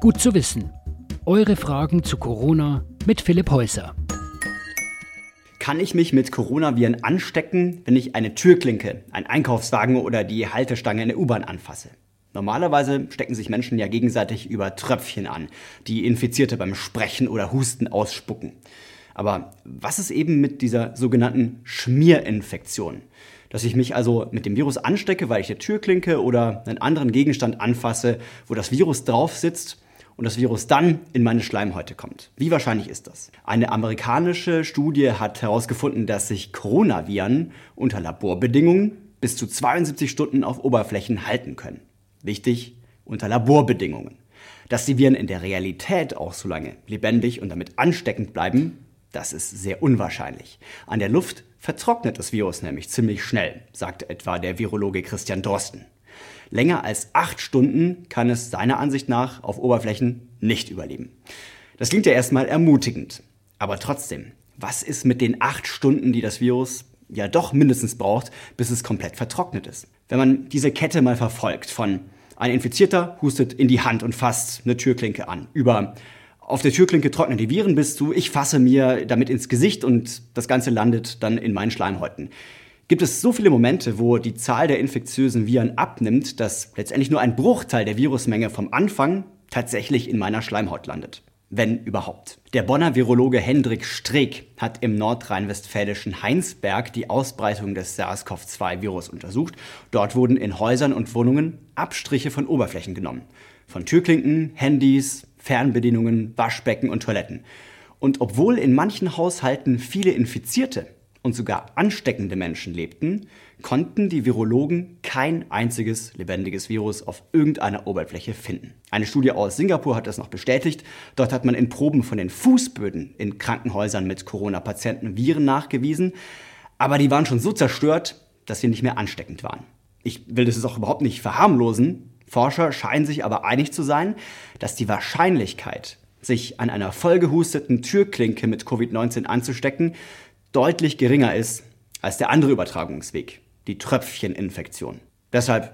Gut zu wissen. Eure Fragen zu Corona mit Philipp Häuser. Kann ich mich mit Coronaviren anstecken, wenn ich eine Türklinke, einen Einkaufswagen oder die Haltestange in der U-Bahn anfasse? Normalerweise stecken sich Menschen ja gegenseitig über Tröpfchen an, die Infizierte beim Sprechen oder Husten ausspucken. Aber was ist eben mit dieser sogenannten Schmierinfektion? Dass ich mich also mit dem Virus anstecke, weil ich eine Türklinke oder einen anderen Gegenstand anfasse, wo das Virus drauf sitzt und das Virus dann in meine Schleimhäute kommt. Wie wahrscheinlich ist das? Eine amerikanische Studie hat herausgefunden, dass sich Coronaviren unter Laborbedingungen bis zu 72 Stunden auf Oberflächen halten können. Wichtig, unter Laborbedingungen. Dass die Viren in der Realität auch so lange lebendig und damit ansteckend bleiben, das ist sehr unwahrscheinlich. An der Luft vertrocknet das Virus nämlich ziemlich schnell, sagt etwa der Virologe Christian Drosten. Länger als acht Stunden kann es seiner Ansicht nach auf Oberflächen nicht überleben. Das klingt ja erstmal ermutigend. Aber trotzdem, was ist mit den acht Stunden, die das Virus ja doch mindestens braucht, bis es komplett vertrocknet ist? Wenn man diese Kette mal verfolgt von ein Infizierter hustet in die Hand und fasst eine Türklinke an, über auf der Türklinke trocknen die Viren bis zu, ich fasse mir damit ins Gesicht und das Ganze landet dann in meinen Schleimhäuten gibt es so viele Momente, wo die Zahl der infektiösen Viren abnimmt, dass letztendlich nur ein Bruchteil der Virusmenge vom Anfang tatsächlich in meiner Schleimhaut landet. Wenn überhaupt. Der Bonner Virologe Hendrik Streeck hat im nordrhein-westfälischen Heinsberg die Ausbreitung des SARS-CoV-2-Virus untersucht. Dort wurden in Häusern und Wohnungen Abstriche von Oberflächen genommen. Von Türklinken, Handys, Fernbedienungen, Waschbecken und Toiletten. Und obwohl in manchen Haushalten viele Infizierte und sogar ansteckende Menschen lebten, konnten die Virologen kein einziges lebendiges Virus auf irgendeiner Oberfläche finden. Eine Studie aus Singapur hat das noch bestätigt. Dort hat man in Proben von den Fußböden in Krankenhäusern mit Corona-Patienten Viren nachgewiesen, aber die waren schon so zerstört, dass sie nicht mehr ansteckend waren. Ich will das jetzt auch überhaupt nicht verharmlosen. Forscher scheinen sich aber einig zu sein, dass die Wahrscheinlichkeit, sich an einer vollgehusteten Türklinke mit Covid-19 anzustecken, deutlich geringer ist als der andere Übertragungsweg, die Tröpfcheninfektion. Deshalb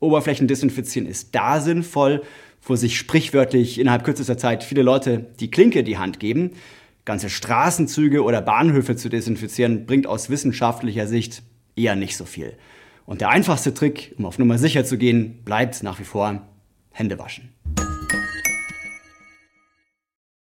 Oberflächen desinfizieren ist da sinnvoll, wo sich sprichwörtlich innerhalb kürzester Zeit viele Leute die Klinke in die Hand geben. Ganze Straßenzüge oder Bahnhöfe zu desinfizieren bringt aus wissenschaftlicher Sicht eher nicht so viel. Und der einfachste Trick, um auf Nummer sicher zu gehen, bleibt nach wie vor Hände waschen.